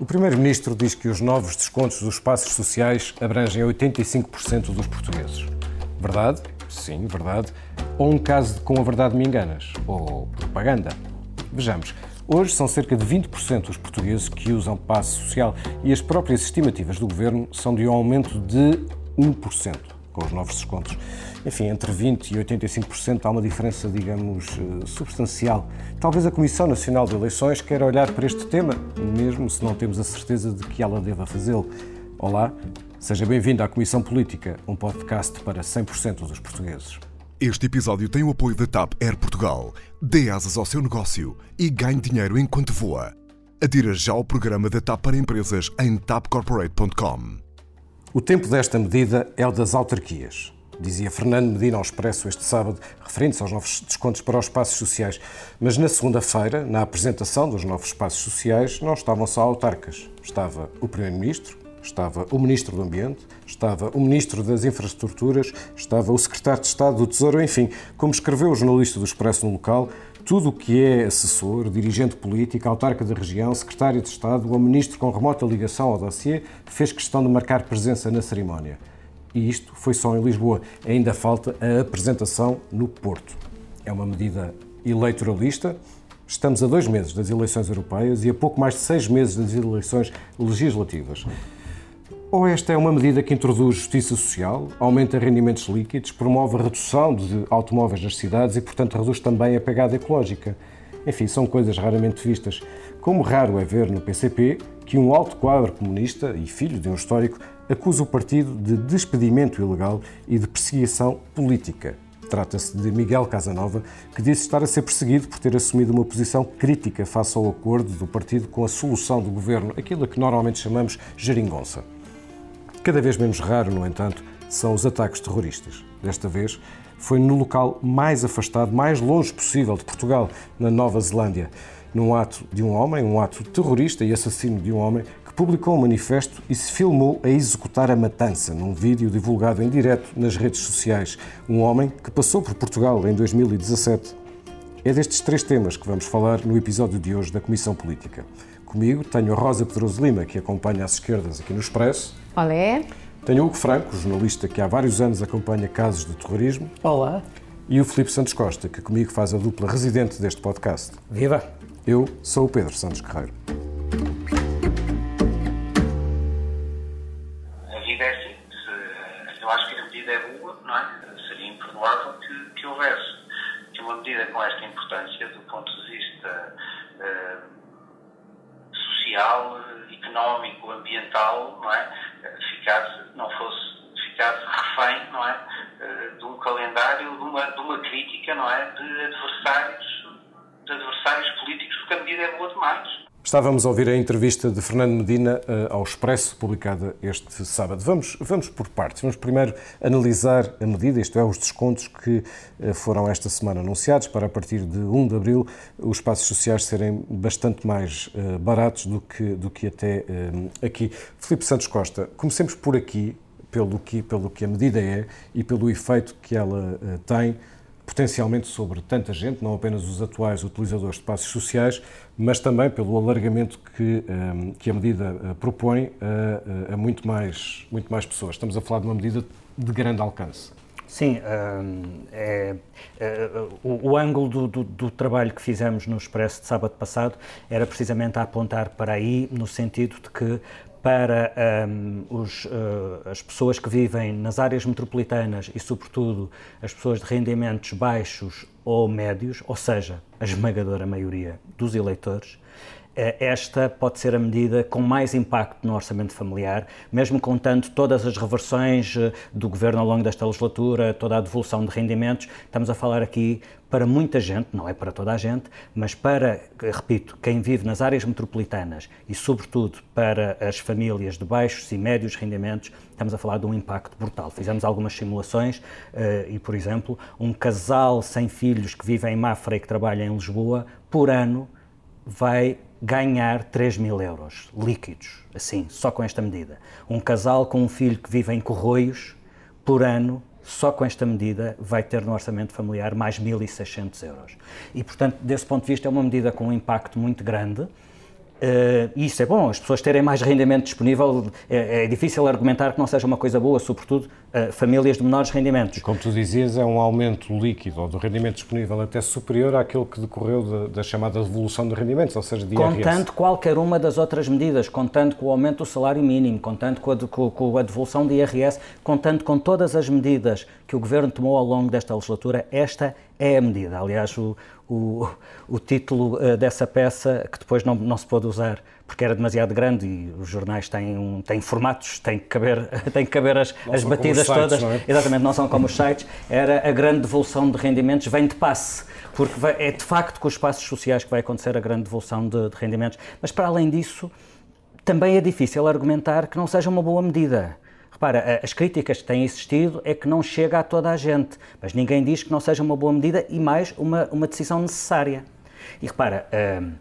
O Primeiro-Ministro diz que os novos descontos dos espaços sociais abrangem 85% dos portugueses. Verdade? Sim, verdade. Ou um caso de com a verdade me enganas? Ou propaganda? Vejamos. Hoje são cerca de 20% dos portugueses que usam passe social e as próprias estimativas do governo são de um aumento de 1% com os novos descontos. Enfim, entre 20% e 85% há uma diferença, digamos, eh, substancial. Talvez a Comissão Nacional de Eleições queira olhar para este tema, mesmo se não temos a certeza de que ela deva fazê-lo. Olá, seja bem-vindo à Comissão Política, um podcast para 100% dos portugueses. Este episódio tem o apoio da TAP Air Portugal. Dê asas ao seu negócio e ganhe dinheiro enquanto voa. Adira já ao programa da TAP para empresas em tapcorporate.com. O tempo desta medida é o das autarquias dizia Fernando Medina ao Expresso este sábado, referente aos novos descontos para os espaços sociais. Mas na segunda-feira, na apresentação dos novos espaços sociais, não estavam só autarcas. Estava o Primeiro-Ministro, estava o Ministro do Ambiente, estava o Ministro das Infraestruturas, estava o Secretário de Estado do Tesouro, enfim, como escreveu o jornalista do Expresso no local, tudo o que é assessor, dirigente político, autarca da região, secretário de Estado ou ministro com remota ligação ao dossiê fez questão de marcar presença na cerimónia e isto foi só em Lisboa. Ainda falta a apresentação no Porto. É uma medida eleitoralista. Estamos a dois meses das eleições europeias e a pouco mais de seis meses das eleições legislativas. Ou esta é uma medida que introduz justiça social, aumenta rendimentos líquidos, promove a redução de automóveis nas cidades e, portanto, reduz também a pegada ecológica. Enfim, são coisas raramente vistas. Como raro é ver no PCP que um alto quadro comunista e filho de um histórico acusa o partido de despedimento ilegal e de perseguição política. Trata-se de Miguel Casanova, que disse estar a ser perseguido por ter assumido uma posição crítica face ao acordo do partido com a solução do governo, aquilo que normalmente chamamos geringonça. Cada vez menos raro, no entanto, são os ataques terroristas. Desta vez, foi no local mais afastado, mais longe possível de Portugal, na Nova Zelândia, num ato de um homem, um ato terrorista e assassino de um homem, publicou um manifesto e se filmou a executar a matança num vídeo divulgado em direto nas redes sociais. Um homem que passou por Portugal em 2017. É destes três temas que vamos falar no episódio de hoje da Comissão Política. Comigo tenho a Rosa Pedroso Lima, que acompanha as esquerdas aqui no Expresso. Olé. Tenho o Hugo Franco, jornalista que há vários anos acompanha casos de terrorismo. Olá. E o Filipe Santos Costa, que comigo faz a dupla residente deste podcast. Viva! Eu sou o Pedro Santos Guerreiro. Estávamos a ouvir a entrevista de Fernando Medina uh, ao Expresso, publicada este sábado. Vamos, vamos por partes. Vamos primeiro analisar a medida, isto é, os descontos que uh, foram esta semana anunciados para a partir de 1 de abril os espaços sociais serem bastante mais uh, baratos do que, do que até aqui. Filipe Santos Costa, comecemos por aqui, pelo que, pelo que a medida é e pelo efeito que ela tem potencialmente sobre tanta gente, não apenas os atuais utilizadores de passos sociais, mas também pelo alargamento que, ehm, que a medida eh, propõe a, a, muito, mais, muito mais pessoas. Estamos a falar de uma medida de grande alcance. Sim, ehm, é, é, o, o, ângulo do, do, do, trabalho que fizemos no Expresso de sábado passado era precisamente a apontar para aí, no sentido de que para um, os, uh, as pessoas que vivem nas áreas metropolitanas e, sobretudo, as pessoas de rendimentos baixos ou médios, ou seja, a esmagadora maioria dos eleitores, esta pode ser a medida com mais impacto no orçamento familiar, mesmo contando todas as reversões eh, do governo ao longo desta legislatura, toda a devolução de rendimentos. Estamos a falar aqui para muita gente, não é para toda a gente, mas para, repito, quem vive nas áreas metropolitanas e, sobretudo, para as famílias de baixos e médios rendimentos, estamos a falar de um impacto brutal. Fizemos algumas simulações eh, e, por exemplo, um casal sem filhos que vive em Mafra e que trabalha em Lisboa, por ano, vai ganhar 3 mil euros líquidos, assim, só com esta medida. Um casal com um filho que vive em Corroios, por ano, só com esta medida, vai ter no orçamento familiar mais 1.600 euros. E, portanto, desse ponto de vista, é uma medida com um impacto muito grande Uh, isso é bom, as pessoas terem mais rendimento disponível, é, é, difícil argumentar que não seja uma coisa boa, sobretudo uh, famílias de menores rendimentos. Como tu dizias, é um aumento líquido ou do rendimento disponível até superior àquele que decorreu da, da chamada devolução de rendimentos, ou seja, de IRS. Contando qualquer uma das outras medidas, contando com o aumento do salário mínimo, contando com a, com, com a devolução de IRS, contando com todas as medidas que o Governo tomou ao longo desta legislatura, esta é a medida. Aliás, o, o, o título uh, dessa peça, que depois não, não se pôde usar porque era demasiado grande e os jornais têm, um, têm formatos, têm que caber, têm que caber as, as batidas sites, todas. Não é? Exatamente, não são como os sites. Era a grande devolução de rendimentos, vem de passe, porque vai, é de facto com os espaços sociais que vai acontecer a grande devolução de, de rendimentos. Mas para além disso, também é difícil argumentar que não seja uma boa medida. Repara, as críticas que têm existido é que não chega a toda a gente, mas ninguém diz que não seja uma boa medida e mais uma, uma decisão necessária. E repara, uh,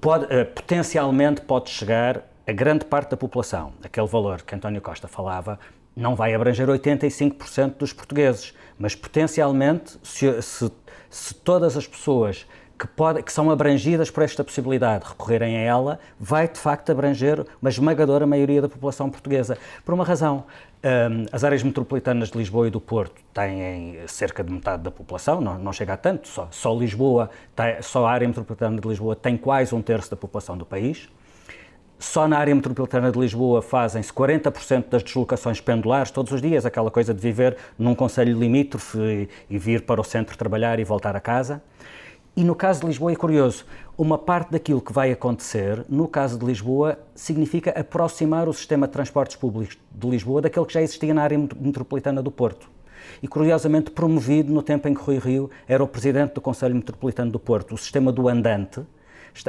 pode, uh, potencialmente pode chegar a grande parte da população. Aquele valor que António Costa falava não vai abranger 85% dos portugueses, mas potencialmente, se, se, se todas as pessoas que, pode, que são abrangidas por esta possibilidade de recorrerem a ela, vai de facto abranger uma esmagadora maioria da população portuguesa. Por uma razão, um, as áreas metropolitanas de Lisboa e do Porto têm cerca de metade da população, não, não chega a tanto, só, só Lisboa, só a área metropolitana de Lisboa tem quase um terço da população do país. Só na área metropolitana de Lisboa fazem-se 40% das deslocações pendulares todos os dias, aquela coisa de viver num conselho limítrofe e, e vir para o centro trabalhar e voltar a casa. E no caso de Lisboa é curioso, uma parte daquilo que vai acontecer, no caso de Lisboa, significa aproximar o sistema de transportes públicos de Lisboa daquele que já existia na área metropolitana do Porto. E curiosamente promovido no tempo em que Rui Rio era o presidente do Conselho Metropolitano do Porto, o sistema do andante,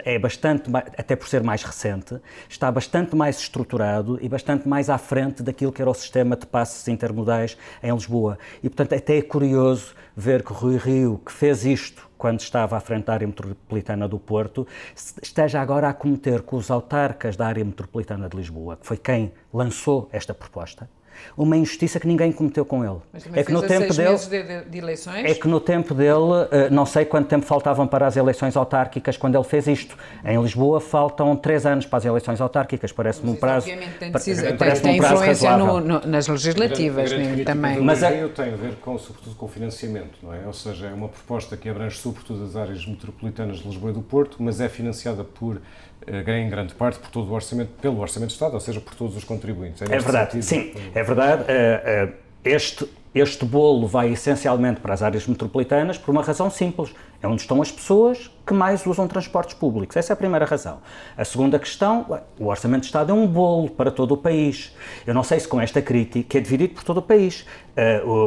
é bastante, até por ser mais recente, está bastante mais estruturado e bastante mais à frente daquilo que era o sistema de passes intermodais em Lisboa. E, portanto, até é curioso ver que Rui Rio, que fez isto quando estava à frente da área metropolitana do Porto, esteja agora a cometer com os autarcas da área metropolitana de Lisboa, que foi quem lançou esta proposta, uma injustiça que ninguém cometeu com ele. é que no tempo dele de, de, eleições? É que no tempo dele, eh, não sei quanto tempo faltavam para as eleições autárquicas quando ele fez isto. Em Lisboa faltam três anos para as eleições autárquicas, parece-me um prazo. Obviamente tem, parece tem, um prazo influência no, no, nas legislativas a grande, a grande também. Mas é... tem a ver com, sobretudo, com o financiamento, não é? Ou seja, é uma proposta que abrange sobretudo as áreas metropolitanas de Lisboa e do Porto, mas é financiada por eh, em grande parte por todo o orçamento, pelo Orçamento de Estado, ou seja, por todos os contribuintes. É, é verdade, sentido. sim, é verdade. Eh, eh, este, este bolo vai essencialmente para as áreas metropolitanas por uma razão simples. É onde estão as pessoas que mais usam transportes públicos. Essa é a primeira razão. A segunda questão, o Orçamento de Estado é um bolo para todo o país. Eu não sei se com esta crítica, é dividido por todo o país,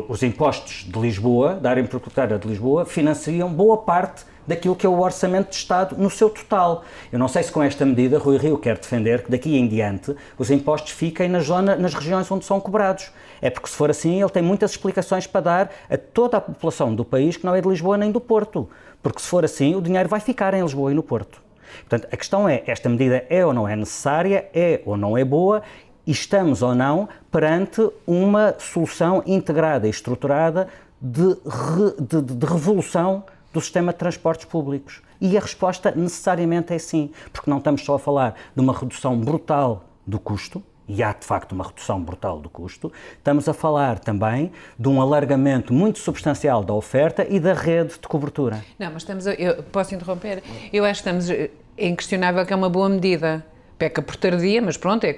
os impostos de Lisboa, da área metropolitana de Lisboa, financiam boa parte daquilo que é o orçamento de Estado no seu total. Eu não sei se com esta medida Rui Rio quer defender que daqui em diante os impostos fiquem na zona, nas regiões onde são cobrados. É porque se for assim ele tem muitas explicações para dar a toda a população do país que não é de Lisboa nem do Porto. Porque se for assim o dinheiro vai ficar em Lisboa e no Porto. Portanto, a questão é, esta medida é ou não é necessária, é ou não é boa e estamos ou não perante uma solução integrada e estruturada de, re, de, de revolução do sistema de transportes públicos? E a resposta necessariamente é sim, porque não estamos só a falar de uma redução brutal do custo, e há de facto uma redução brutal do custo, estamos a falar também de um alargamento muito substancial da oferta e da rede de cobertura. Não, mas estamos a, eu posso interromper? Eu acho que estamos é inquestionável que é uma boa medida. Peca por tardia, mas pronto, é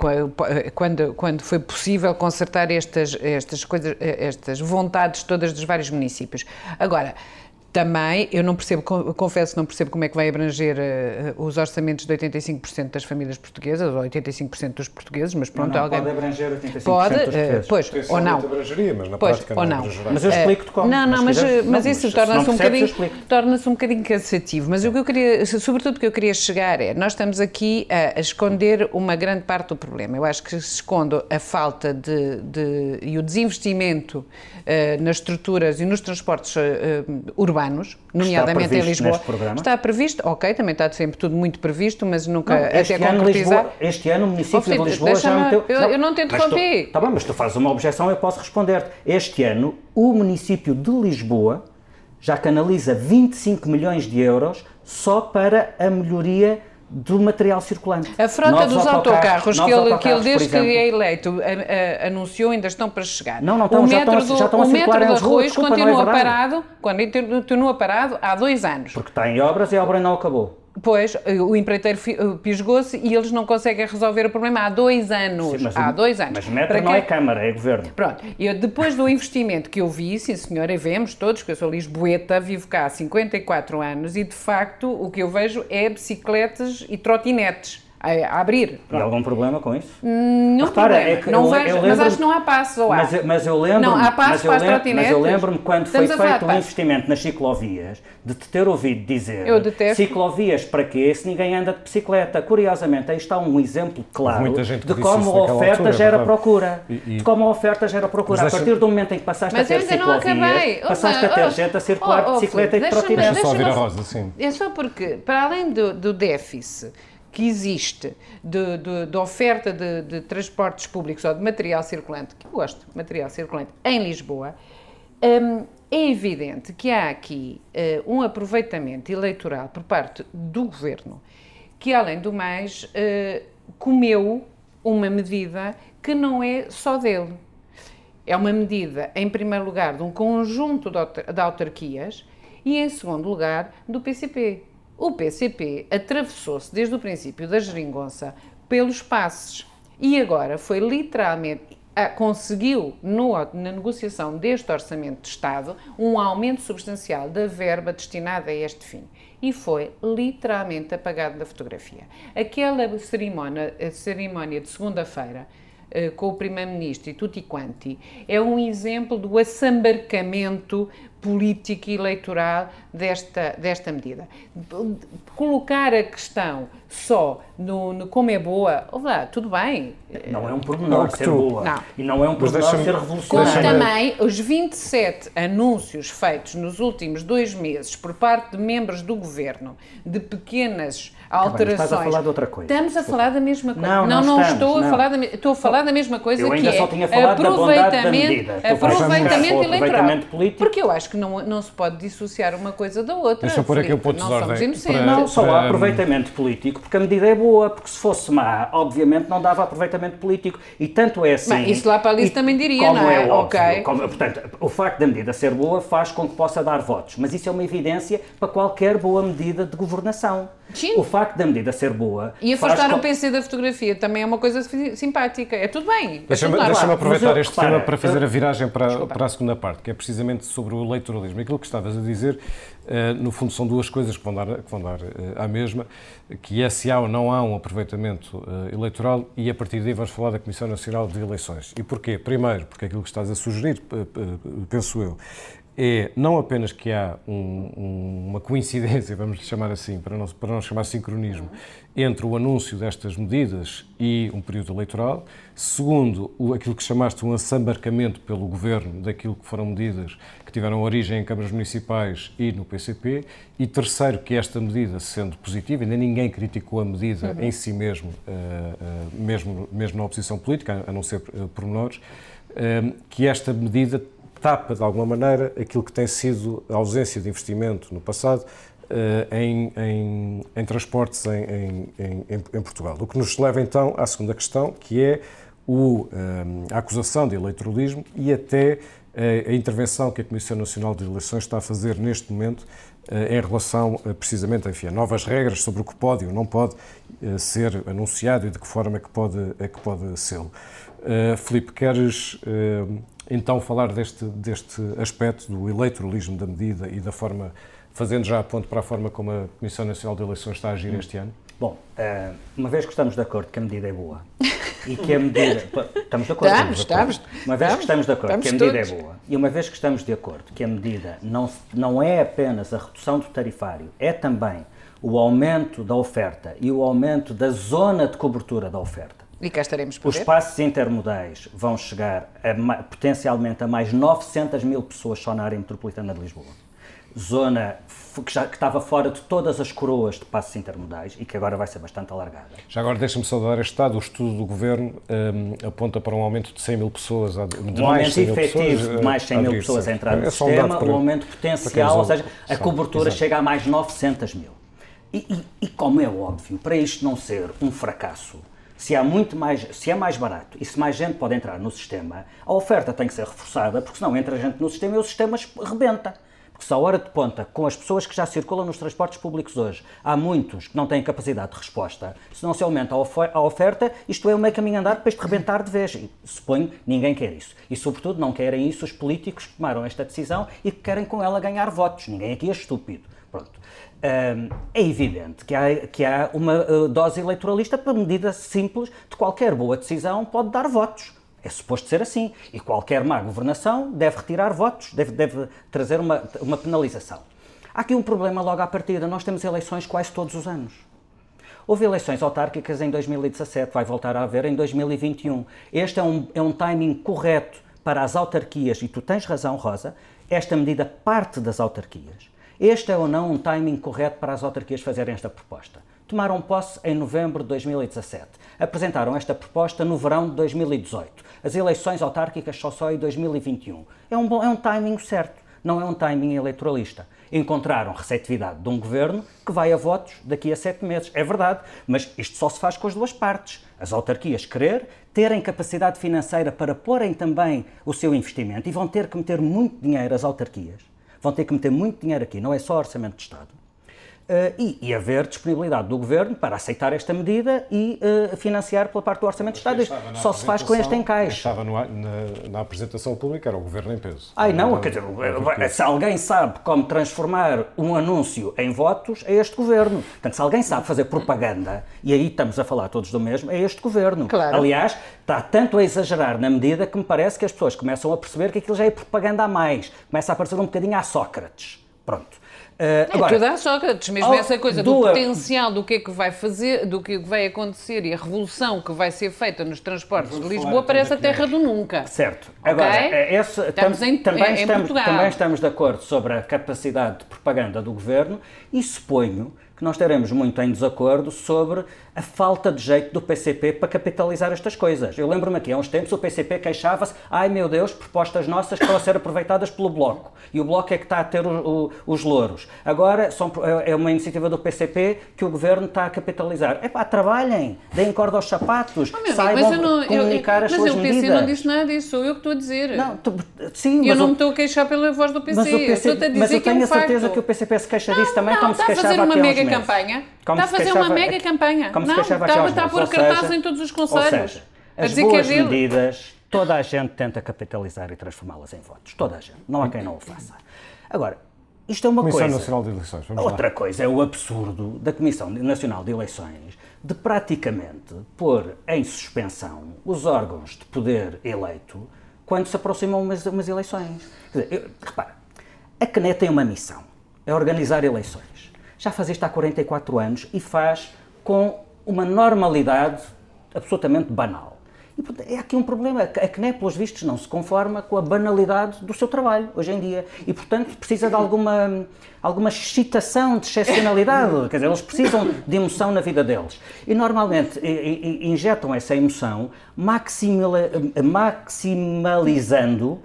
quando, quando foi possível consertar estas, estas coisas, estas vontades todas dos vários municípios. Agora, também, eu não percebo, confesso que não percebo como é que vai abranger uh, os orçamentos de 85% das famílias portuguesas, ou 85% dos portugueses, mas pronto, não, não, alguém... pode abranger 85% pode, dos portugueses. Uh, pois, ou não. abrangeria, mas na pois, prática ou não, não. Mas eu explico-te como. Não, não, mas, mas, mas isso torna-se um, bocadinho, torna um bocadinho cansativo. Mas o que eu queria, sobretudo o que eu queria chegar é, nós estamos aqui a, a esconder uma grande parte do problema. Eu acho que se esconde a falta de, de e o desinvestimento uh, nas estruturas e nos transportes urbanos, nomeadamente em Lisboa. Está previsto, ok, também está sempre tudo muito previsto, mas nunca não, este até ano Lisboa, Este ano o município oh, de Lisboa já meteu... Eu, não, eu não te interrompi. Está bem, mas tu fazes uma objeção, eu posso responder. Este ano o município de Lisboa já canaliza 25 milhões de euros só para a melhoria do material circulante. A frota novos dos autocarros, que, ele, que ele, desde que é eleito, a, a, anunciou, ainda estão para chegar. Não, não estão, o já estão, do, já estão a O metro de arroz desculpa, é continua é parado, continua parado há dois anos. Porque está em obras e a obra não acabou. Pois, o empreiteiro pisgou-se e eles não conseguem resolver o problema há dois anos. Sim, há dois anos. Mas metro não é Câmara, é Governo. Pronto, e depois do investimento que eu vi, sim senhora, e vemos todos, que eu sou lisboeta, vivo cá há 54 anos e de facto o que eu vejo é bicicletas e trotinetes a, abrir. Pronto. E algum problema com isso? Não Repara, problema. É que não eu, vejo, eu mas acho que não há passo, ou há. Mas, mas eu lembro Não, há passo para as trotinetes. Mas eu lembro-me quando Estamos foi feito um investimento nas ciclovias, de te ter ouvido dizer eu detesto. ciclovias para quê se ninguém anda de bicicleta. Curiosamente, aí está um exemplo claro de como a oferta altura, gera procura. E, e... De como a oferta gera procura. A partir do momento em que passaste mas a ter ciclovias, passaste a ter oh, gente a circular oh, de bicicleta e de trotinete. Deixa só ouvir a Rosa, sim. É só porque, para além do déficit que existe de, de, de oferta de, de, transportes públicos ou de material circulante, que eu gosto de material circulante, em Lisboa, um, é evidente que há aqui uh, um aproveitamento eleitoral por parte do governo, que além do mais uh, comeu uma medida que não é só dele. É uma medida, em primeiro lugar, de um conjunto de autarquias e, em segundo lugar, do PCP. O PCP atravessou-se desde o princípio da geringonça pelos passes e agora foi literalmente conseguiu, no, na negociação deste Orçamento de Estado, um aumento substancial da verba destinada a este fim. E foi literalmente apagado da fotografia. Aquela cerimónia, cerimónia de segunda-feira, eh, com o Primeiro-Ministro e tutti quanti, é um exemplo do assambarcamento política e eleitoral desta, desta medida. Colocar a questão só no, no como é boa, lá, tudo bem. Não é um pormenor não, ser tu, boa. Não. E não é um pormenor ser revolucionário. Como também os 27 anúncios feitos nos últimos dois meses por parte de membros do governo de pequenas alterações. Tá estás a falar de outra coisa. Estamos a falar da mesma coisa. Não, não, não, não estou não. a falar da estou a falar da mesma coisa eu ainda que só é tinha falado aproveitamento, da medida. aproveitamento eleitoral. Político. Porque eu acho que não, não se pode dissociar uma coisa da outra. Deixa eu pôr aqui o ponto de ordem. Não, só há aproveitamento político, porque a medida é boa, porque se fosse má, obviamente não dava aproveitamento político. E tanto é assim. Bem, isso lá para ali também diria, não é? é óbvio, okay. como, portanto, o facto da medida ser boa faz com que possa dar votos, mas isso é uma evidência para qualquer boa medida de governação. Sim. O facto da medida ser boa. E afastar o PC da fotografia também é uma coisa simpática. É tudo bem. Deixa-me é deixa aproveitar eu, este repara, tema para fazer eu... a viragem para, para a segunda parte, que é precisamente sobre o eleitoralismo. Aquilo que estavas a dizer, uh, no fundo, são duas coisas que vão dar, que vão dar uh, à mesma, que é se há ou não há um aproveitamento uh, eleitoral e a partir daí vamos falar da Comissão Nacional de Eleições. E porquê? Primeiro, porque aquilo que estás a sugerir, penso eu, é não apenas que há um, um, uma coincidência, vamos chamar assim, para não, para não chamar sincronismo, entre o anúncio destas medidas e um período eleitoral. Segundo, o, aquilo que chamaste um assambarcamento pelo governo daquilo que foram medidas que tiveram origem em câmaras municipais e no PCP. E terceiro, que esta medida, sendo positiva, ainda ninguém criticou a medida uhum. em si mesmo, uh, uh, mesmo, mesmo na oposição política, a não ser uh, pormenores, que esta medida tapa, de alguma maneira, aquilo que tem sido a ausência de investimento no passado uh, em, em, em, transportes em, em, Portugal. O que nos leva então à segunda questão, que é o, eh, a acusação de eleitoralismo e até a, a intervenção que a Comissão Nacional de Eleições está a fazer neste momento em relação precisamente enfim, a novas regras sobre o que pode ou não pode ser anunciado e de que forma é que pode, é que pode ser. Uh, Filipe, queres uh, então falar deste, deste aspecto do eleitoralismo da medida e da forma, fazendo já a ponto para a forma como a Comissão Nacional de Eleições está a agir este ano? Bom, eh, uma vez que estamos de acordo que a medida é boa e que a medida. Estamos de acordo? Estamos, estamos. Uma vez que estamos de acordo que a medida todos. é boa e uma vez que estamos de acordo que a medida não, não é apenas a redução do tarifário, é também o aumento da oferta e o aumento da zona de cobertura da oferta e cá estaremos por Os ver. passos intermodais vão chegar a, potencialmente a mais 900 mil pessoas só na área metropolitana de Lisboa. Zona que, já, que estava fora de todas as coroas de passos intermodais e que agora vai ser bastante alargada. Já agora deixa-me só dar este estado, o estudo do Governo um, aponta para um aumento de 100 mil pessoas, de um mais aumento efetivo de mais 100 mil pessoas a entrar no é sistema, um, um aumento potencial, ou seja, a cobertura Exato. chega a mais 900 mil. E, e, e, como é óbvio, para isto não ser um fracasso, se, há muito mais, se é mais barato e se mais gente pode entrar no sistema, a oferta tem que ser reforçada, porque senão entra gente no sistema e o sistema rebenta. Porque se a hora de ponta, com as pessoas que já circulam nos transportes públicos hoje, há muitos que não têm capacidade de resposta, se não se aumenta a oferta, isto é o meio caminho andado para isto rebentar de vez. E suponho ninguém quer isso. E sobretudo não querem isso os políticos que tomaram esta decisão e que querem com ela ganhar votos. Ninguém aqui é estúpido. É evidente que há, que há uma uh, dose eleitoralista para medida simples de qualquer boa decisão pode dar votos. É suposto ser assim. E qualquer má governação deve retirar votos, deve, deve trazer uma, uma penalização. Há aqui um problema logo à partida. Nós temos eleições quase todos os anos. Houve eleições autárquicas em 2017, vai voltar a haver em 2021. Este é um, é um timing correto para as autarquias, e tu tens razão, Rosa, esta medida parte das autarquias. Este é ou não um timing correto para as autarquias fazerem esta proposta. Tomaram posse em novembro de 2017. Apresentaram esta proposta no verão de 2018. As eleições autárquicas só só em 2021. É um, bom, é um timing certo, não é um timing eleitoralista. Encontraram receptividade de um governo que vai a votos daqui a sete meses. É verdade, mas isto só se faz com as duas partes. As autarquias querer, terem capacidade financeira para porem também o seu investimento e vão ter que meter muito dinheiro as autarquias. Vão ter que meter muito dinheiro aqui, não é só orçamento de Estado Uh, e, e, haver disponibilidade do Governo para aceitar esta medida e uh, financiar pela parte do Orçamento de Estado. Só se faz com este encaixe. Estava no, na, na, apresentação pública, era o Governo em peso. Ai não, quer dizer, se alguém sabe como transformar um anúncio em votos, é este Governo. Portanto, se alguém sabe fazer propaganda, e aí estamos a falar todos do mesmo, é este Governo. Claro. Aliás, está tanto a exagerar na medida que me parece que as pessoas começam a perceber que aquilo já é propaganda a mais. Começa a parecer um bocadinho a Sócrates. Pronto. Uh, agora, é tudo a Sócrates, mesmo essa coisa do potencial do que é que vai fazer, do que vai acontecer e a revolução que vai ser feita nos transportes de Lisboa parece a terra do nunca. Certo. Agora, okay? esse, estamos em, também, em, estamos, também estamos de acordo sobre a capacidade de propaganda do governo e suponho que nós teremos muito em desacordo sobre a falta de jeito do PCP para capitalizar estas coisas. Eu lembro-me aqui, há uns tempos o PCP queixava-se, ai meu Deus, propostas nossas estão a ser aproveitadas pelo Bloco. E o Bloco é que está a ter o, o, os louros. Agora são, é, uma iniciativa do PCP que o Governo está a capitalizar. É pá, trabalhem, deem corda aos sapatos, oh, saibam não, comunicar eu, as suas medidas. Mas o PC não disse nada disso, sou eu que estou a dizer. Não, tu, sim, eu não me estou a queixar pela voz do PC, mas, PC, estou a dizer mas eu tenho é um a certeza que o PCP se queixa disso também, como se queixava aqui há uns meses. Está a fazer uma mega campanha. Como está a fazer uma mega campanha. Como não, se queixava está, está a pôr cartazes em todos os conselhos. Seja, as boas é medidas, toda a gente tenta capitalizar e transformá-las em votos. Toda a gente. Não há quem não o faça. Agora, isto é uma Comissão coisa. Nacional de Eleições. Vamos Outra lá. coisa é o absurdo da Comissão Nacional de Eleições de praticamente pôr em suspensão os órgãos de poder eleito quando se aproximam umas, umas eleições. Quer dizer, eu, repara, a CNE tem uma missão, é organizar eleições. Já faz isto há 44 anos e faz com uma normalidade absolutamente banal. E é aqui um problema. A CNE, pelos vistos, não se conforma com a banalidade do seu trabalho hoje em dia. E, portanto, precisa de alguma, alguma excitação, de excepcionalidade. Quer dizer, eles precisam de emoção na vida deles. E, normalmente, injetam essa emoção maximalizando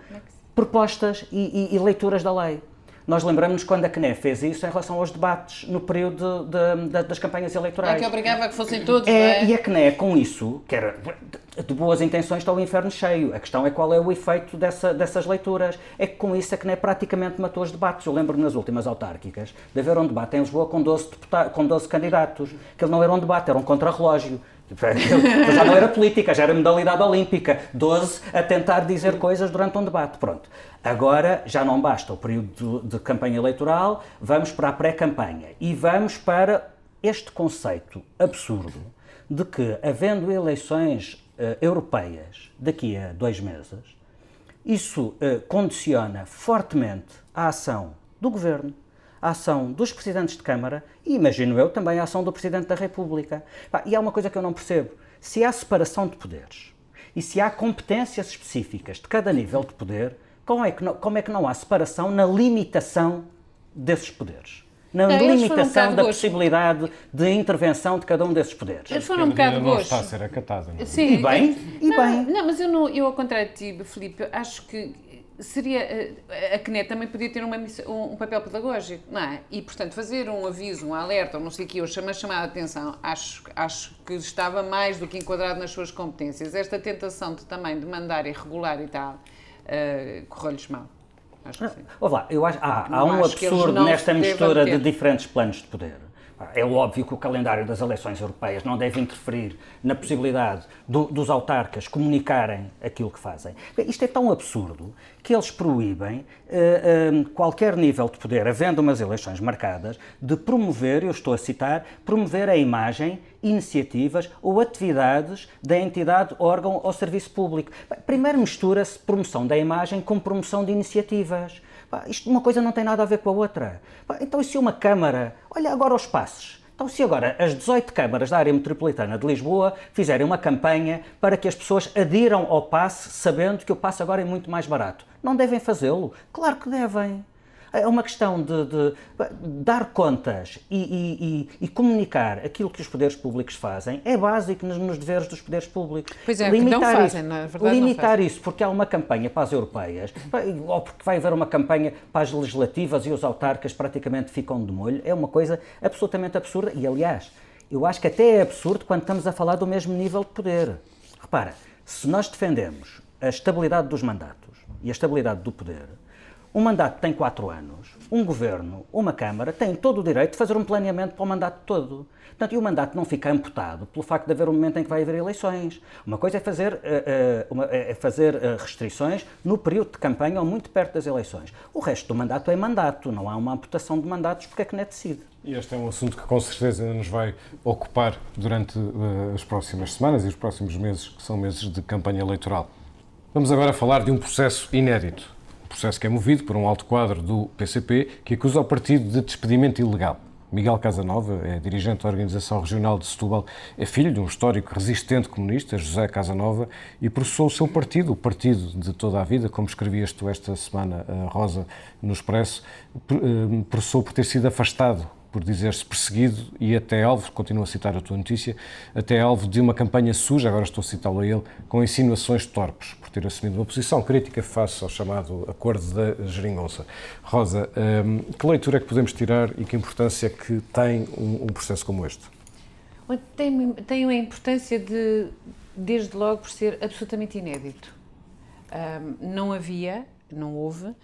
propostas e, e, e leituras da lei. Nós lembramos quando a CNE fez isso em relação aos debates no período de, de, das campanhas eleitorais. É que obrigava que fossem todos, é, é? E a CNE, com isso, que era de boas intenções está o inferno cheio. A questão é qual é o efeito dessa, dessas leituras. É que com isso a CNE praticamente matou os debates. Eu lembro-me nas últimas autárquicas de haver um debate em Lisboa com 12, deputados, com 12 candidatos, que ele não era um debate, era um contrarrelógio. já não era política, já era modalidade olímpica. 12 a tentar dizer coisas durante um debate. Pronto. Agora já não basta o período de, campanha eleitoral, vamos para a pré-campanha e vamos para este conceito absurdo de que, havendo eleições uh, europeias daqui a dois meses, isso uh, condiciona fortemente a ação do governo, a ação dos presidentes de Câmara e, imagino eu, também a ação do Presidente da República. E há uma coisa que eu não percebo: se há separação de poderes e se há competências específicas de cada nível de poder, como é que não, como é que não há separação na limitação desses poderes? Na não, limitação um da possibilidade de intervenção de cada um desses poderes. Eles foram um bocado não está a ser acatada. Não é? Sim. E bem, e não, bem. Não, mas eu, não, eu ao contrário de ti, Filipe, acho que seria eh, a CNET também podia ter uma, um papel pedagógico, não é? E, portanto, fazer um aviso, um alerta, ou não sei o que, ou chamar, chamar a atenção, acho, acho que estava mais do que enquadrado nas suas competências. Esta tentação de também de mandar e regular e tal, uh, correu-lhes mal. Acho que sim. lá, eu acho, há, há um absurdo nesta mistura de diferentes planos de poder. É óbvio que o calendário das eleições europeias não deve interferir na possibilidade do, dos autarcas comunicarem aquilo que fazem. Isto é tão absurdo que eles proíbem uh, uh, qualquer nível de poder, havendo umas eleições marcadas, de promover, eu estou a citar, promover a imagem, iniciativas ou atividades da entidade, órgão ou serviço público. Primeiro mistura-se promoção da imagem com promoção de iniciativas. Isto uma coisa não tem nada a ver com a outra. Então, e se uma Câmara. Olha agora os passos. Então, se agora as 18 câmaras da área metropolitana de Lisboa fizerem uma campanha para que as pessoas adiram ao passe, sabendo que o passe agora é muito mais barato, não devem fazê-lo? Claro que devem é uma questão de, de dar contas e, e, e, comunicar aquilo que os poderes públicos fazem. É básico nos, nos deveres dos poderes públicos. Pois é, limitar não fazem, isso, na verdade Limitar isso porque há uma campanha para as europeias, ou porque vai haver uma campanha para as legislativas e os autarcas praticamente ficam de molho, é uma coisa absolutamente absurda. E, aliás, eu acho que até é absurdo quando estamos a falar do mesmo nível de poder. Repara, se nós defendemos a estabilidade dos mandatos e a estabilidade do poder, um mandato tem quatro anos. Um governo, uma Câmara, tem todo o direito de fazer um planeamento para o mandato todo. Portanto, e o mandato não fica amputado pelo facto de haver um momento em que vai haver eleições. Uma coisa é fazer, uh, uh, uma, é fazer uh, restrições no período de campanha ou muito perto das eleições. O resto do mandato é mandato, não há uma amputação de mandatos porque é que não é decide. E este é um assunto que com certeza nos vai ocupar durante as próximas semanas e os próximos meses, que são meses de campanha eleitoral. Vamos agora falar de um processo inédito processo que é movido por um alto quadro do PCP que acusa o partido de despedimento ilegal. Miguel Casanova é dirigente da Organização Regional de Setúbal, é filho de um histórico resistente comunista, José Casanova, e processou o seu partido, o partido de toda a vida, como escrevias tu esta semana, Rosa, no Expresso, eh, processou por ter sido afastado por dizer-se perseguido e até alvo, continuo a citar a tua notícia, até alvo de uma campanha suja, agora estou a citá-lo a ele, com insinuações torpes, por ter assumido uma posição crítica face ao chamado Acordo da Geringonça. Rosa, hum, que leitura é que podemos tirar e que importância é que tem um, um processo como este? Tem, tem a importância de, desde logo, por ser absolutamente inédito. Um, não havia, não houve, uh,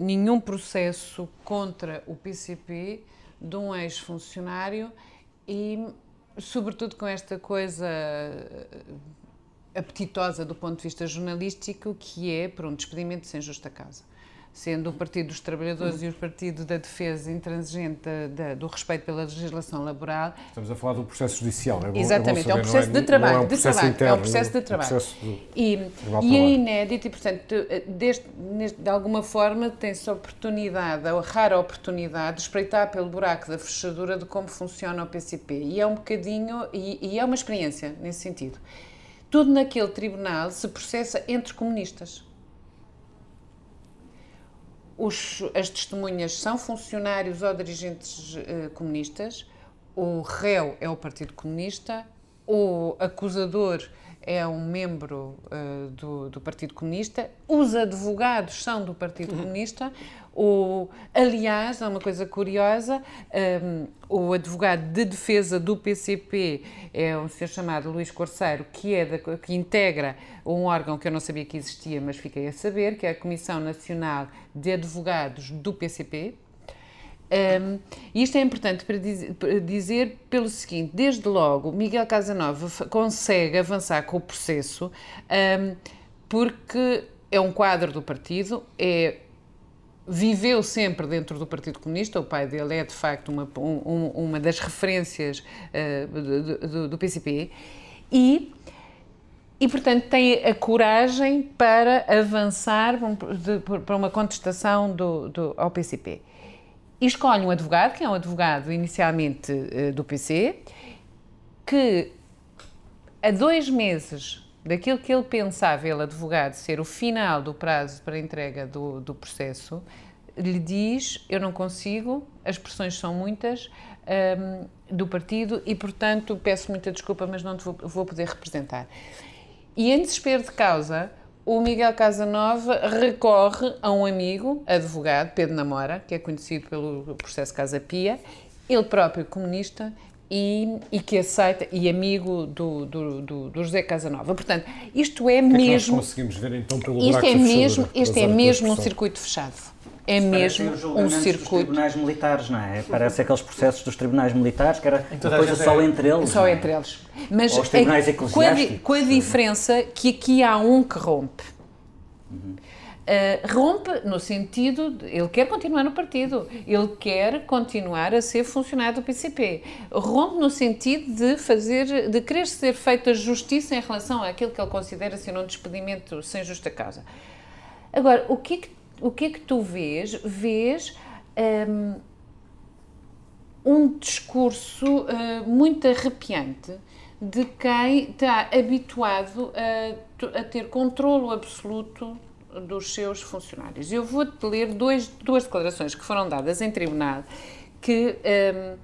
nenhum processo contra o PCP de um ex-funcionário e, sobretudo, com esta coisa eh, apetitosa do ponto de vista jornalístico, que é por um despedimento sem justa causa sendo o Partido dos Trabalhadores e o Partido da Defesa intransigente da, do respeito pela legislação laboral. Estamos a falar do processo judicial, é bom, Exatamente, é, saber, é um processo é, de trabalho, é um de trabalho, interno, é um processo de trabalho. Processo de, e, e é inédito e, portanto, deste, de alguma forma tem-se a oportunidade, a rara oportunidade de espreitar pelo buraco da fechadura de como funciona o PCP. E é um bocadinho, e, e é uma experiência nesse sentido. Tudo naquele tribunal se processa entre comunistas os, as testemunhas são funcionários ou dirigentes uh, comunistas, o réu é o Partido Comunista, o acusador é um membro uh, do, do, Partido Comunista, os advogados são do Partido uhum. Comunista, o, aliás, há uma coisa curiosa, um, o advogado de defesa do PCP é um senhor chamado Luís Corceiro, que, é da, que integra um órgão que eu não sabia que existia, mas fiquei a saber, que é a Comissão Nacional de Advogados do PCP, um, isto é importante para dizer, pelo seguinte: desde logo, Miguel Casanova consegue avançar com o processo um, porque é um quadro do partido, é viveu sempre dentro do Partido Comunista, o pai dele é de facto uma, um, uma das referências uh, do, do, do, PCP, e, e portanto tem a coragem para avançar para uma contestação do, do, ao PCP. E escolhe um advogado, que é um advogado inicialmente uh, do PC, que a dois meses daquilo que ele pensava, ele advogado, ser o final do prazo para entrega do, do processo, lhe diz: Eu não consigo, as pressões são muitas um, do partido e, portanto, peço muita desculpa, mas não te vou, vou poder representar. E em desespero de causa, o Miguel Casanova recorre a um amigo, advogado, Pedro Namora, que é conhecido pelo processo Casa Pia, ele próprio comunista, e, e, que aceita, e amigo do, do, do, do, José Casanova. Portanto, isto é o que mesmo. É que nós conseguimos ver então pelo Isto é mesmo, este é mesmo um circuito fechado. É mesmo um circuito. Dos tribunais militares, não é? Parece aqueles processos dos tribunais militares que era coisa só é... entre eles. Só entre eles. Mas Ou os tribunais é, com, a, com a diferença que aqui há um que rompe. Uhum. Uh, rompe no sentido, de, ele quer continuar no partido, ele quer continuar a ser funcionário do PCP. Rompe no sentido de fazer, de querer ser feita justiça em relação àquilo que ele considera ser um despedimento sem justa causa. Agora, o que é que, o que, é que tu vês? Vês um, um discurso uh, muito arrepiante de quem está habituado a, a ter controlo absoluto dos seus funcionários. Eu vou-te ler dois, duas declarações que foram dadas em tribunal que, um,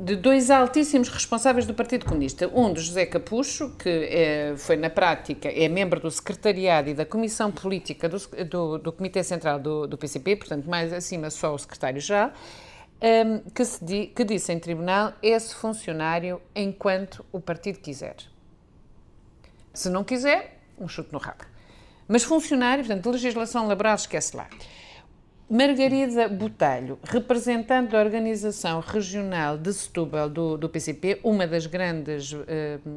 de dois altíssimos responsáveis do Partido Comunista. Um de José Capucho, que é, foi na prática, é membro do secretariado e da comissão política do, do, do Comitê Central do, do, PCP, portanto, mais acima só o secretário-geral, um, que, di, que disse em tribunal, esse funcionário enquanto o partido quiser. Se não quiser, um chute no rabo. Mas funcionário, portanto, legislação laboral, esquece lá. Margarida Botelho, representante da Organização Regional de Setúbal do, do PCP, uma das grandes uh,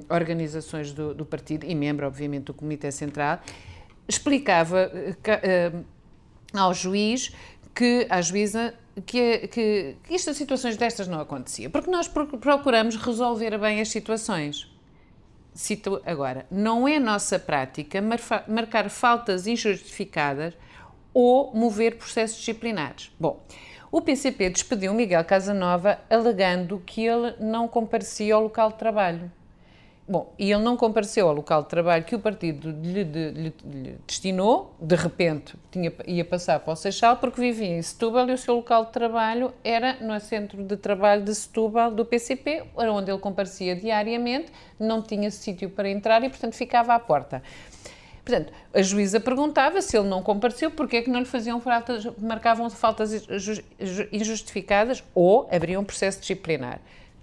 organizações do, do, partido e membro, obviamente, do Comitê Central, explicava uh, ao juiz que, à juíza, que, que, que estas situações destas não acontecia, porque nós procuramos resolver bem as situações. Cito agora, não é nossa prática marcar faltas injustificadas ou mover processos disciplinares. Bom, o PCP despediu Miguel Casanova alegando que ele não comparecia ao local de trabalho. Bom, e ele não compareceu ao local de trabalho que o partido lhe, lhe, lhe destinou, de repente tinha, ia passar para o Seixal, porque vivia em Setúbal e o seu local de trabalho era no centro de trabalho de Setúbal do PCP, onde ele comparecia diariamente, não tinha sítio para entrar e, portanto, ficava à porta. Portanto, a juíza perguntava se ele não compareceu, porque é que não lhe faziam faltas, marcavam faltas injustificadas ou abriam processo disciplinar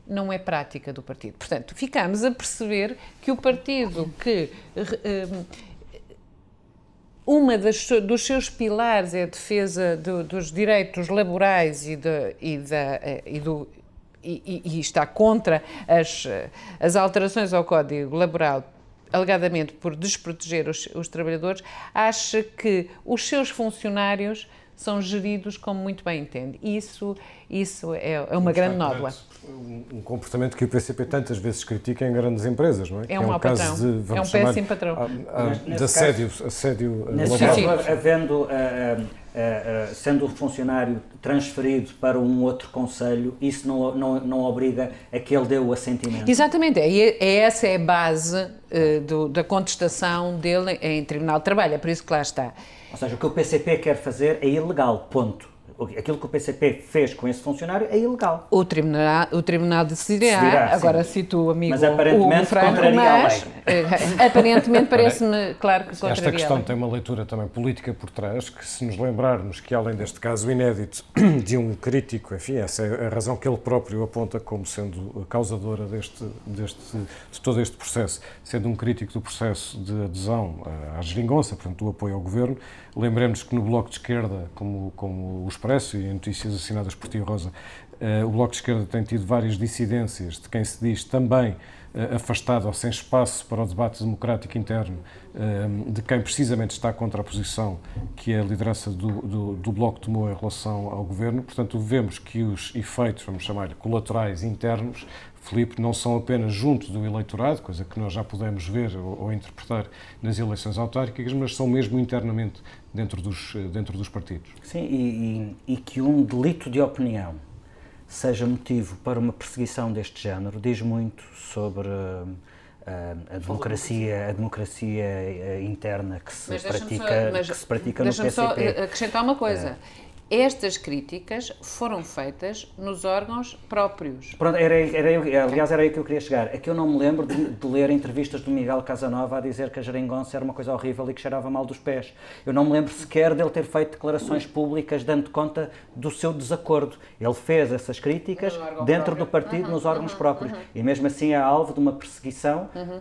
não é prática do partido. Portanto, ficamos a perceber que o partido que um, uma das, dos seus pilares é a defesa do, dos direitos laborais e, de, e, da, e do, e, e, está contra as, as alterações ao Código Laboral, alegadamente por desproteger os, os trabalhadores, acha que os seus funcionários são geridos como muito bem entende. Isso, isso é, é uma grande nódoa. Um comportamento que o PCP tantas vezes critica em grandes empresas, não é? É um, é um caso de, é um péssimo patrão. A, a, de assédio, caso, assédio nesse caso, havendo, uh, uh, uh, sendo o funcionário transferido para um outro conselho, isso não, não, não obriga a que ele dê o assentimento. Exatamente, é, é essa é a base do, da contestação dele em Tribunal de Trabalho, é por isso que lá está. Ou seja, o que o PCP quer fazer é ilegal, ponto. Aquilo que o PCP fez com esse funcionário é ilegal. O tribunal, o tribunal decidirá, decidirá agora sim. cito o amigo mas aparentemente Franco, mas eh, aparentemente parece-me claro que contraria Esta questão tem uma leitura também política por trás, que se nos lembrarmos que além deste caso inédito de um crítico, enfim, essa é a razão que ele próprio aponta como sendo a causadora deste, deste, de todo este processo, sendo um crítico do processo de adesão à geringonça, portanto, do apoio ao governo, lembremos que no Bloco de Esquerda, como, como os Expresso e notícias assinadas por Tio Rosa, uh, o Bloco de Esquerda tem tido várias dissidências de quem se diz também afastado ou sem espaço para o debate democrático interno, uh, de quem precisamente está contra a posição que a liderança do, do, do Bloco tomou em relação ao governo. Portanto, vemos que os efeitos, vamos chamar-lhe, colaterais internos, Filipe, não são apenas junto do eleitorado, coisa que nós já podemos ver ou, ou interpretar nas eleições autárquicas, mas são mesmo internamente dentro dos, dentro dos partidos. Sim, e, e, e que um delito de opinião seja motivo para uma perseguição deste género diz muito sobre uh, a, democracia, a democracia uh, interna que se pratica, só, mas, que se pratica no PCP. só acrescentar uma coisa. Estas críticas foram feitas nos órgãos próprios. Pronto, era, era, aliás, era aí que eu queria chegar. É que eu não me lembro de, de, ler entrevistas do Miguel Casanova a dizer que a geringonça era uma coisa horrível e que cheirava mal dos pés. Eu não me lembro sequer dele ter feito declarações públicas dando conta do seu desacordo. Ele fez essas críticas dentro próprio. do partido, uhum, nos órgãos uhum, próprios. Uhum. E mesmo assim é alvo de uma perseguição uhum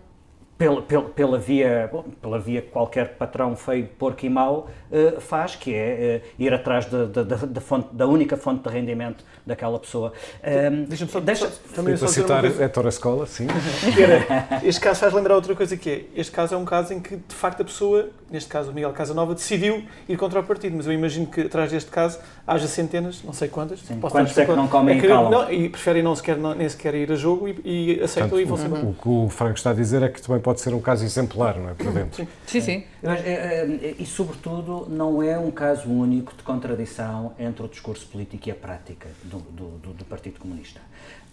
pela, pela, pela, via, bom, pela via que qualquer patrão feio, porco e mau uh, faz, que é uh, ir atrás da, da, da, fonte, da única fonte de rendimento daquela pessoa. Um, Deixa-me só, deixa, só, também só citar Héctor Escola, sim. este caso faz lembrar outra coisa que é, este caso é um caso em que, de facto, a pessoa, neste caso o Miguel Casanova, decidiu ir contra o partido, mas eu imagino que atrás deste caso haja centenas, não sei quantas. Sim, quantos é que não comem é que, não, E preferem não sequer, não, nem sequer ir a jogo e, e aceitam Portanto, e vão-se embora. O que o Franco está a dizer é que também pode ser um caso exemplar, não é? Para dentro. Sim, sim. sim. Mas, é, é, e, sobretudo, não é um caso único de contradição entre o discurso político e a prática do, do, do Partido Comunista.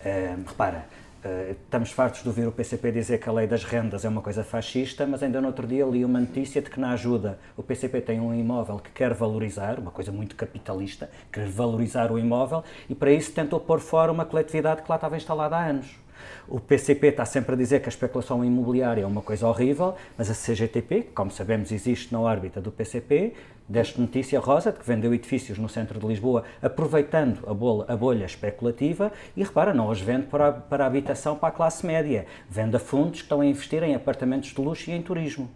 Uh, repara, uh, estamos fartos de ouvir o PCP dizer que a lei das rendas é uma coisa fascista, mas ainda no outro dia li uma notícia de que, na ajuda, o PCP tem um imóvel que quer valorizar, uma coisa muito capitalista, quer valorizar o imóvel, e para isso tentou pôr fora uma coletividade que lá estava instalada há anos. O PCP está sempre a dizer que a especulação imobiliária é uma coisa horrível, mas a CGTP, como sabemos existe na órbita do PCP, deste notícia rosa de que vendeu edifícios no centro de Lisboa aproveitando a bolha, a bolha especulativa e repara, não os vende para, para a habitação para a classe média, vende a fundos que estão a investir em apartamentos de luxo e em turismo.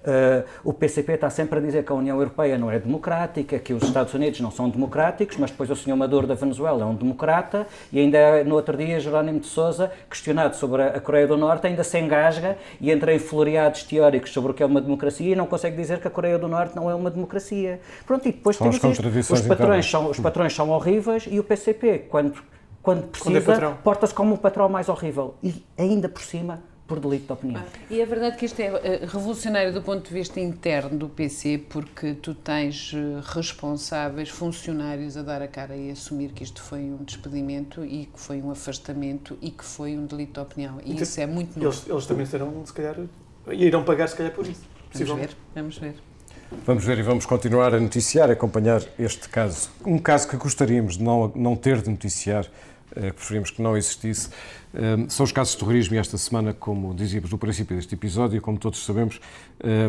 Uh, o PCP está sempre a dizer que a União Europeia não é democrática, que os Estados Unidos não são democráticos, mas depois o senhor Maduro da Venezuela é um democrata e ainda no outro dia Jerónimo de Sousa, questionado sobre a Coreia do Norte, ainda se engasga e entra em floreados teóricos sobre o que é uma democracia e não consegue dizer que a Coreia do Norte não é uma democracia. Pronto, e depois temos isto. Os patrões, são, os patrões são horríveis e o PCP, quando, quando precisa, é porta-se como o patrão mais horrível. E ainda por cima por delito de opinião. Ah, e é verdade que isto é eh, revolucionário do ponto de vista interno do PC, porque tu tens eh, responsáveis, funcionários a dar a cara e assumir que isto foi um despedimento e que foi um afastamento e que foi um delito de opinião. E então, isso é muito novo. Eles, eles também serão, se calhar, irão pagar, se calhar, por isso. Vamos ver, vamos ver. Vamos ver e vamos continuar a noticiar, a acompanhar este caso. Um caso que gostaríamos de não, não ter de noticiar, que preferimos que não existisse, eh, são os casos de terrorismo e esta semana, como dizíamos no princípio deste episódio, como todos sabemos, eh,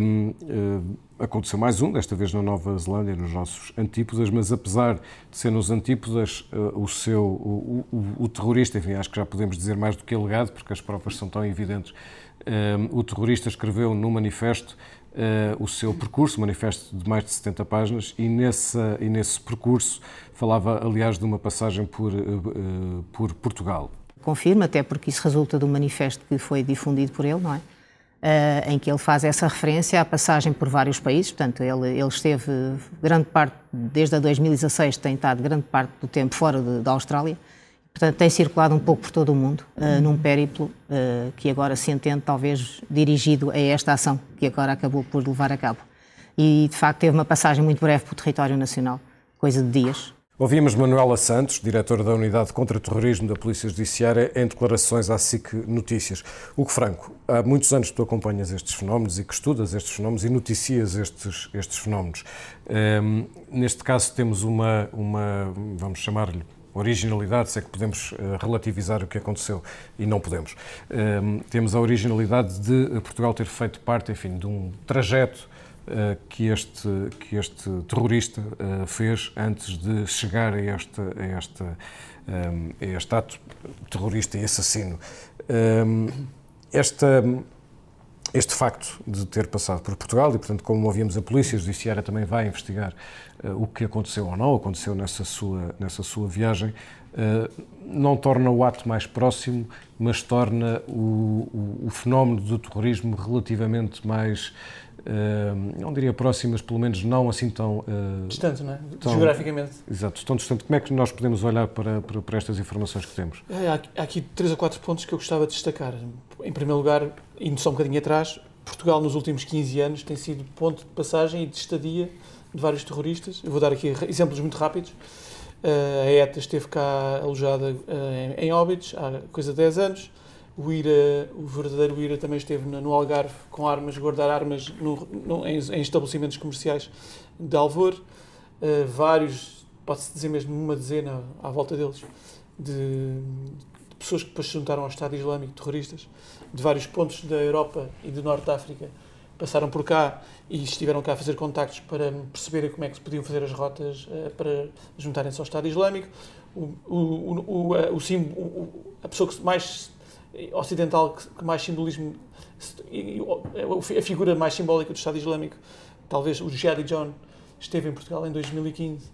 aconteceu mais um, desta vez na Nova Zelândia, nos nossos antípodas, mas apesar de ser nos antípodas, o seu, o, o, o terrorista, enfim, acho que já podemos dizer mais do que alegado, porque as provas são tão evidentes, o terrorista escreveu no manifesto o seu percurso, manifesto de mais de 70 páginas, e, nessa, e nesse percurso falava, aliás, de uma passagem por, uh, por Portugal. Confirmo, até porque isso resulta do manifesto que foi difundido por ele, não é? Uh, em que ele faz essa referência à passagem por vários países, portanto, ele, ele esteve grande parte, desde a 2016, tem estado grande parte do tempo fora da Austrália, Portanto, tem circulado um pouco por todo o mundo, uh, num périplo uh, que agora se entende talvez dirigido a esta ação que agora acabou por levar a cabo. E, de facto, teve uma passagem muito breve pelo território nacional, coisa de dias. Ouvimos Manuela Santos, diretora da Unidade contra Terrorismo da Polícia Judiciária, em declarações à SIC Notícias. Hugo Franco, há muitos anos que tu acompanhas estes fenómenos e que estudas estes fenómenos e noticias estes, estes fenómenos. Um, ehm, neste caso temos uma, uma vamos chamar-lhe, originalidade, se é que podemos eh, relativizar o que aconteceu e não podemos. Ehm, temos a originalidade de Portugal ter feito parte, enfim, de um trajeto uh, que, este, que este terrorista uh, fez antes de chegar a este, a, ehm, a este ato terrorista e assassino. Ehm, esta este facto de ter passado por Portugal e, portanto, como ouvimos, a Polícia Judiciária também vai investigar o que aconteceu ou não aconteceu nessa sua, nessa sua viagem, uh, não torna o ato mais próximo, mas torna o, o, o fenómeno do terrorismo relativamente mais Uh, não diria próximo, mas pelo menos não assim tão... Uh, distante, não é? Tão, Geograficamente. Exato, tão distante. Como é que nós podemos olhar para, para, para estas informações que temos? É, há, há, aqui três ou quatro pontos que eu gostava de destacar. Em primeiro lugar, indo só um bocadinho atrás, Portugal nos últimos 15 anos tem sido ponto de passagem e de estadia de vários terroristas. Eu vou dar aqui exemplos muito rápidos. Uh, a ETA esteve cá alojada em, em Óbidos há coisa de 10 anos o IRA, o verdadeiro IRA também esteve no Algarve com armas, guardar armas no, no, em, em, estabelecimentos comerciais de Alvor. Uh, vários pode-se dizer mesmo uma dezena à volta deles, de, de pessoas que depois se juntaram ao Estado Islâmico, terroristas, de vários pontos da Europa e do Norte de África, passaram por cá e estiveram cá a fazer contactos para perceberem como é que se podiam fazer as rotas uh, para juntarem-se ao Estado Islâmico. O, o, o, o, a pessoa que mais ocidental que mais simbolismo a figura mais simbólica do Estado Islâmico talvez o Jihadi John esteve em Portugal em 2015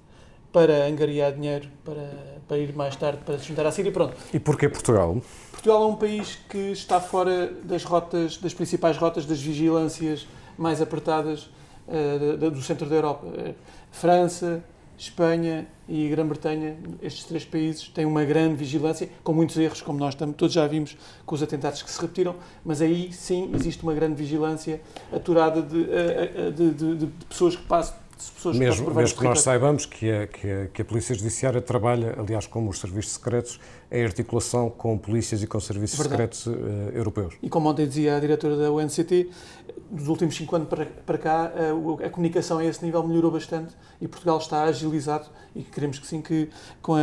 para angariar dinheiro para, para ir mais tarde para se juntar à Síria. Pronto. E porquê Portugal? Portugal é um país que está fora das rotas das principais rotas das vigilâncias mais apertadas uh, do centro da Europa. Uh, França Espanha e Grã-Bretanha, estes três países, têm uma grande vigilância, com muitos erros, como nós todos já vimos com os atentados que se repetiram, mas aí sim existe uma grande vigilância aturada de, de, de, de pessoas que passam mesmo, que mesmo que nós saibamos que a, que, a, que a Polícia Judiciária trabalha, aliás, como os serviços secretos, em articulação com polícias e com serviços Verdade. secretos uh, europeus. E como ontem dizia a diretora da UNCT, nos últimos cinco anos para, para cá, a, a, comunicação a esse nível melhorou bastante e Portugal está agilizado e queremos que sim, que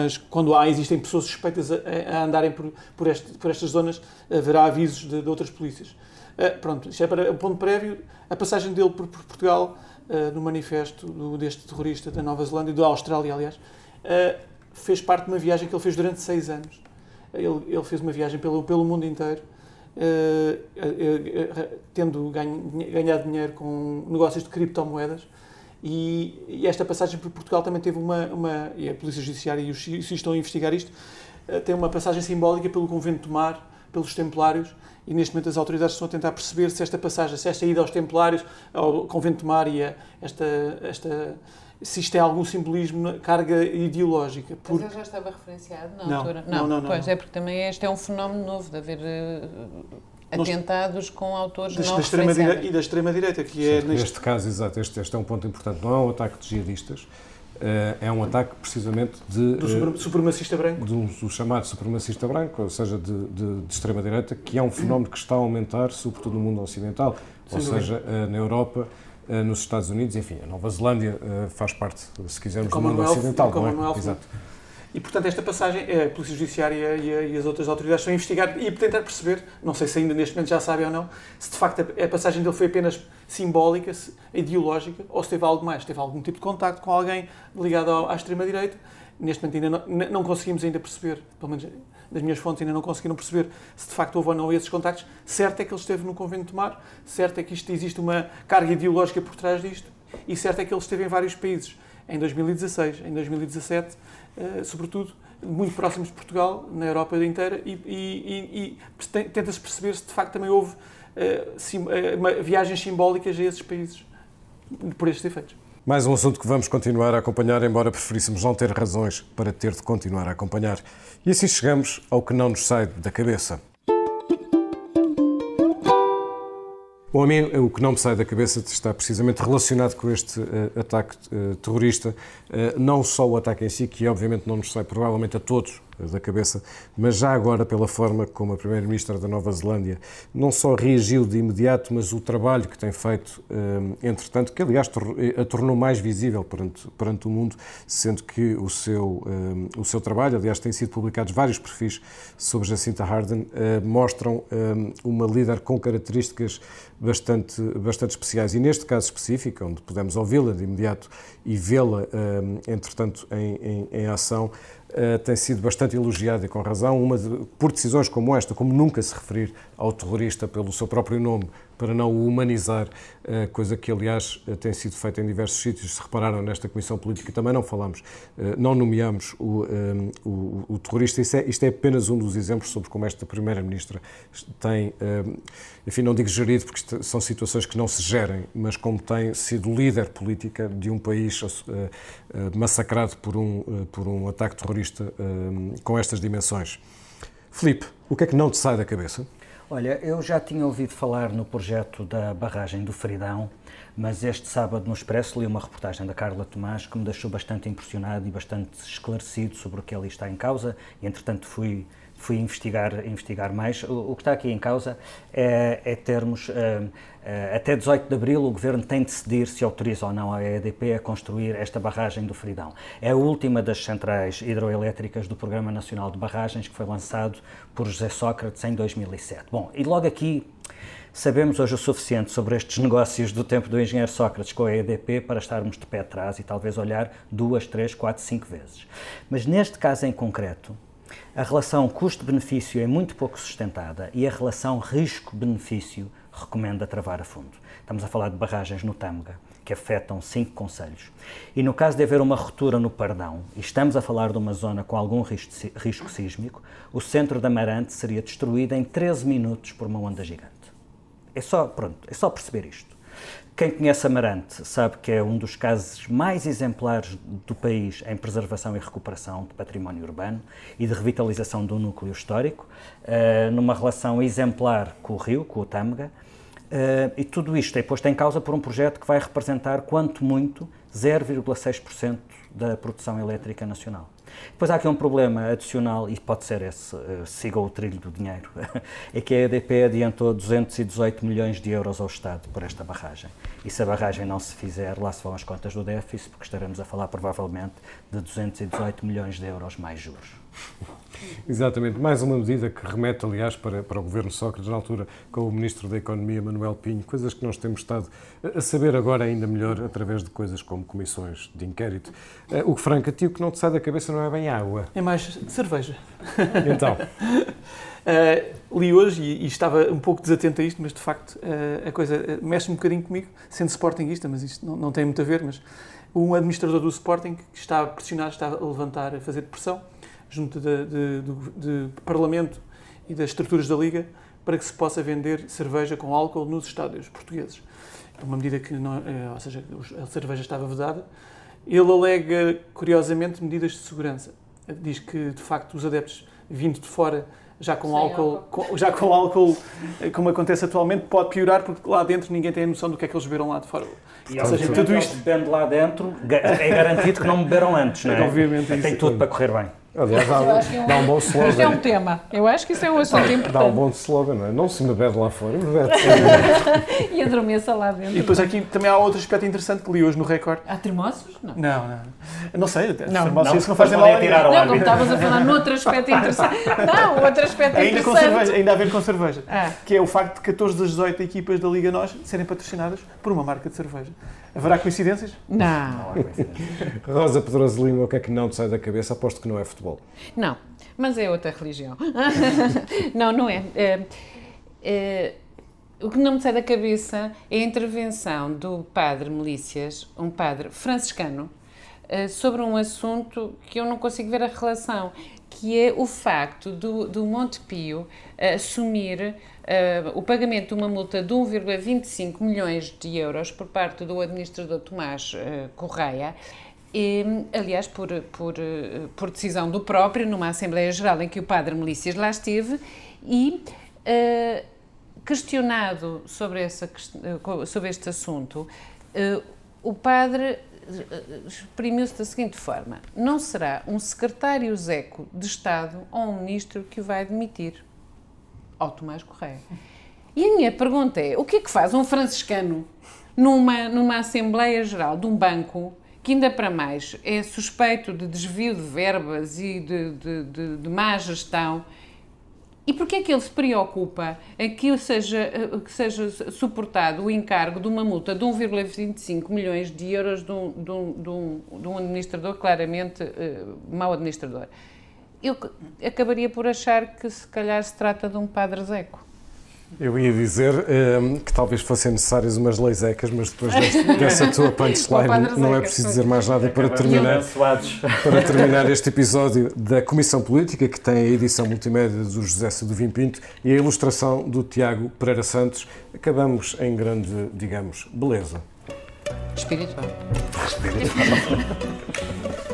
as, quando há, existem pessoas suspeitas a, andarem por, por, este, por, estas zonas, haverá avisos de, de outras polícias. Uh, pronto, isto é para o ponto prévio. A passagem dele por, por Portugal uh, no manifesto do, deste terrorista da Nova Zelândia e da Austrália, aliás, uh, fez parte de uma viagem que ele fez durante seis anos. Ele, ele fez uma viagem pelo, pelo mundo inteiro, uh, tendo ganho, ganhado dinheiro com negócios de criptomoedas. E, e, esta passagem por Portugal também teve uma, uma e a Polícia Judiciária e os estão a investigar isto, tem uma passagem simbólica pelo Convento de Mar, pelos Templários, e neste momento as autoridades estão a tentar perceber se esta passagem, se esta ida aos Templários, ao Convento de Maria, esta, esta, se isto é algum simbolismo, carga ideológica. Porque... Mas ele já estava referenciado na não, altura? Não, não, não. Pois não. é, porque também este é um fenómeno novo de haver uh, atentados com autores da, não da extrema E da extrema-direita, que é... Sim, neste... neste caso, exato, este, este é um ponto importante. Não é um ataque de jihadistas, eh, é um ataque precisamente de, do supremacista branco do, do, chamado supremacista branco, ou seja, de, de, de extrema direita, que é um fenómeno que está a aumentar, sobretudo no mundo ocidental, Sem ou seja, eh, na Europa, eh, nos Estados Unidos, enfim, a Nova Zelândia faz parte, se quisermos, do mundo ocidental, não é? Exato. E, portanto, esta passagem, a Polícia Judiciária e, as outras autoridades estão a investigar e tentar perceber, não sei se ainda neste momento já sabem ou não, se de facto a, passagem dele foi apenas simbólica, ideológica, ou se teve algo mais, teve algum tipo de contacto com alguém ligado à extrema-direita. Neste momento ainda não, não, conseguimos ainda perceber, pelo menos das minhas fontes ainda não conseguiram perceber se de facto houve ou não esses contactos. Certo é que ele esteve no Convento de Mar, certo é que isto, existe uma carga ideológica por trás disto, e certo é que ele esteve em vários países. Em 2016, em 2017, uh, sobretudo, muito próximos de Portugal, na Europa inteira, e, e, e tenta-se perceber se de facto também houve uh, sim, uh, viagens simbólicas a esses países por estes efeitos. Mais um assunto que vamos continuar a acompanhar, embora preferíssemos não ter razões para ter de continuar a acompanhar. E assim chegamos ao que não nos sai da cabeça. Bom, a mim o que não me sai da cabeça está precisamente relacionado com este uh, ataque uh, terrorista. Uh, não só o ataque em si, que obviamente não nos sai provavelmente a todos da cabeça, mas já agora pela forma como a Primeira-Ministra da Nova Zelândia não só reagiu de imediato, mas o trabalho que tem feito, entretanto, que aliás a tornou mais visível perante, perante o mundo, sendo que o seu, o seu trabalho, aliás, têm sido publicados vários perfis sobre Jacinta Ardern, mostram uma líder com características bastante, bastante especiais. E neste caso específico, onde podemos ouvi-la de imediato e vê-la, entretanto, em, em, em ação, Uh, tem sido bastante elogiada e com razão, uma de, por decisões como esta, como nunca se referir ao terrorista pelo seu próprio nome, para não o humanizar, uh, coisa que, aliás, uh, tem sido feita em diversos sítios. Se repararam nesta Comissão Política, também não falamos, não nomeamos o, o, o terrorista. Isto é, isto é, apenas um dos exemplos sobre como esta Primeira-Ministra tem, enfim, não digo gerido, porque são situações que não se gerem, mas como tem sido líder política de um país massacrado por um, por um ataque terrorista com estas dimensões. Filipe, o que é que não te sai da cabeça? Olha, eu já tinha ouvido falar no projeto da barragem do Fridão, mas este sábado no Expresso li uma reportagem da Carla Tomás que me deixou bastante impressionado e bastante esclarecido sobre o que ali está em causa. E, entretanto, fui fui investigar, investigar mais. O, o, que está aqui em causa é, é termos, uh, até 18 de abril, o Governo tem de decidir se autoriza ou não a EDP a construir esta barragem do Fridão. É a última das centrais hidroelétricas do Programa Nacional de Barragens, que foi lançado por José Sócrates em 2007. Bom, e logo aqui Sabemos hoje o suficiente sobre estes negócios do tempo do engenheiro Sócrates com a EDP para estarmos de pé atrás e talvez olhar duas, três, quatro, cinco vezes. Mas neste caso em concreto, a relação custo-benefício é muito pouco sustentada e a relação risco-benefício recomenda travar a fundo. Estamos a falar de barragens no Tâmega, que afetam cinco conselhos. E no caso de haver uma ruptura no Pardão, e estamos a falar de uma zona com algum risco, risco sísmico, o centro da Marante seria destruído em 13 minutos por uma onda gigante. É só, pronto, é só perceber isto. Quem conhece Amarante sabe que é um dos casos mais exemplares do país em preservação e recuperação de património urbano e de revitalização do núcleo histórico, uh, numa relação exemplar com o rio, com o Tâmega, uh, e tudo isto é posto em causa por um projeto que vai representar, quanto muito, 0,6% da produção elétrica nacional. Depois há aqui um problema adicional, e pode ser esse, uh, siga o trilho do dinheiro, é que a EDP adiantou 218 milhões de euros ao Estado por esta barragem. E se a barragem não se fizer, lá se vão as contas do déficit, porque estaremos a falar provavelmente de 218 milhões de euros mais juros. Exatamente, mais uma medida que remete, aliás, para, para o governo Sócrates, na altura, com o Ministro da Economia, Manuel Pinho, coisas que nós temos estado a saber agora ainda melhor através de coisas como comissões de inquérito. Uh, o que franca, tio, que não te sai da cabeça não é bem água. É mais cerveja. Então. Uh, li hoje e, e, estava um pouco desatento a isto, mas de facto uh, a coisa mexe um bocadinho comigo, sendo Sportingista, mas isto não, não tem muito a ver, mas um administrador do Sporting que está pressionado, está a levantar, a fazer pressão junto de, de, de, de Parlamento e das estruturas da Liga para que se possa vender cerveja com álcool nos estádios portugueses. É uma medida que, não, é, ou seja, a cerveja estava vedada. Ele alega, curiosamente, medidas de segurança. Diz que, de facto, os adeptos vindo de fora já com álcool, com, já com álcool, como acontece atualmente, pode piorar porque lá dentro ninguém tem a noção do que é que eles beberam lá de fora. E, ou seja, tudo isto bebendo lá dentro, é garantido que não beberam antes, não é? Obviamente. Tem isso. tudo para correr bem. Aliás, dá, é dá um bom slogan. Isto é um tema. Eu acho que isso é um assunto importante. Dá um bom slogan, não é? Não se me bebe lá fora, me bebe E adormeça lá dentro. E depois aqui também há outro aspecto interessante que li hoje no Record. Há termossos? Não. Não, não. Não sei, não, termossos não, não fazem mal a tirar Não, como estavas a falar noutro aspecto interessante. Não, outro aspecto ainda interessante. Com cerveja, ainda a ver com cerveja. Ah. Que é o facto de 14 das 18 equipas da Liga Nós serem patrocinadas por uma marca de cerveja. Haverá coincidências? Não. Rosa Pedroso Lima, o que é que não te sai da cabeça? Aposto que não é futebol. Não, mas é outra religião. não, não é. é, é o que não me sai da cabeça é a intervenção do padre Melícias, um padre franciscano, sobre um assunto que eu não consigo ver a relação, que é o facto do, do Montepio assumir Uh, o pagamento de uma multa de 1,25 milhões de euros por parte do administrador Tomás uh, Correia, e, aliás, por, por, uh, por decisão do próprio, numa Assembleia Geral em que o padre Melícias lá esteve, e questionado sobre, essa, sobre este assunto, o padre exprimiu-se da seguinte forma: não será um secretário Zeco de Estado ou um ministro que o vai demitir ao Tomás Correia. E a minha pergunta é: o que é que faz um franciscano numa, numa Assembleia Geral de um banco que, ainda para mais, é suspeito de desvio de verbas e de, de, de, de má gestão? E porquê é que ele se preocupa em que seja, que seja suportado o encargo de uma multa de 1,25 milhões de euros de um, de um, de um, de um administrador claramente uh, mau administrador? Eu acabaria por achar que se calhar se trata de um padre Zeco. Eu ia dizer um, que talvez fossem necessárias umas leis ecas, mas depois dessa tua punchline não é preciso dizer mais nada. Para terminar, para terminar este episódio da Comissão Política, que tem a edição multimédia do José Seduvim Pinto e a ilustração do Tiago Pereira Santos, acabamos em grande, digamos, beleza. Espiritual. Espiritual.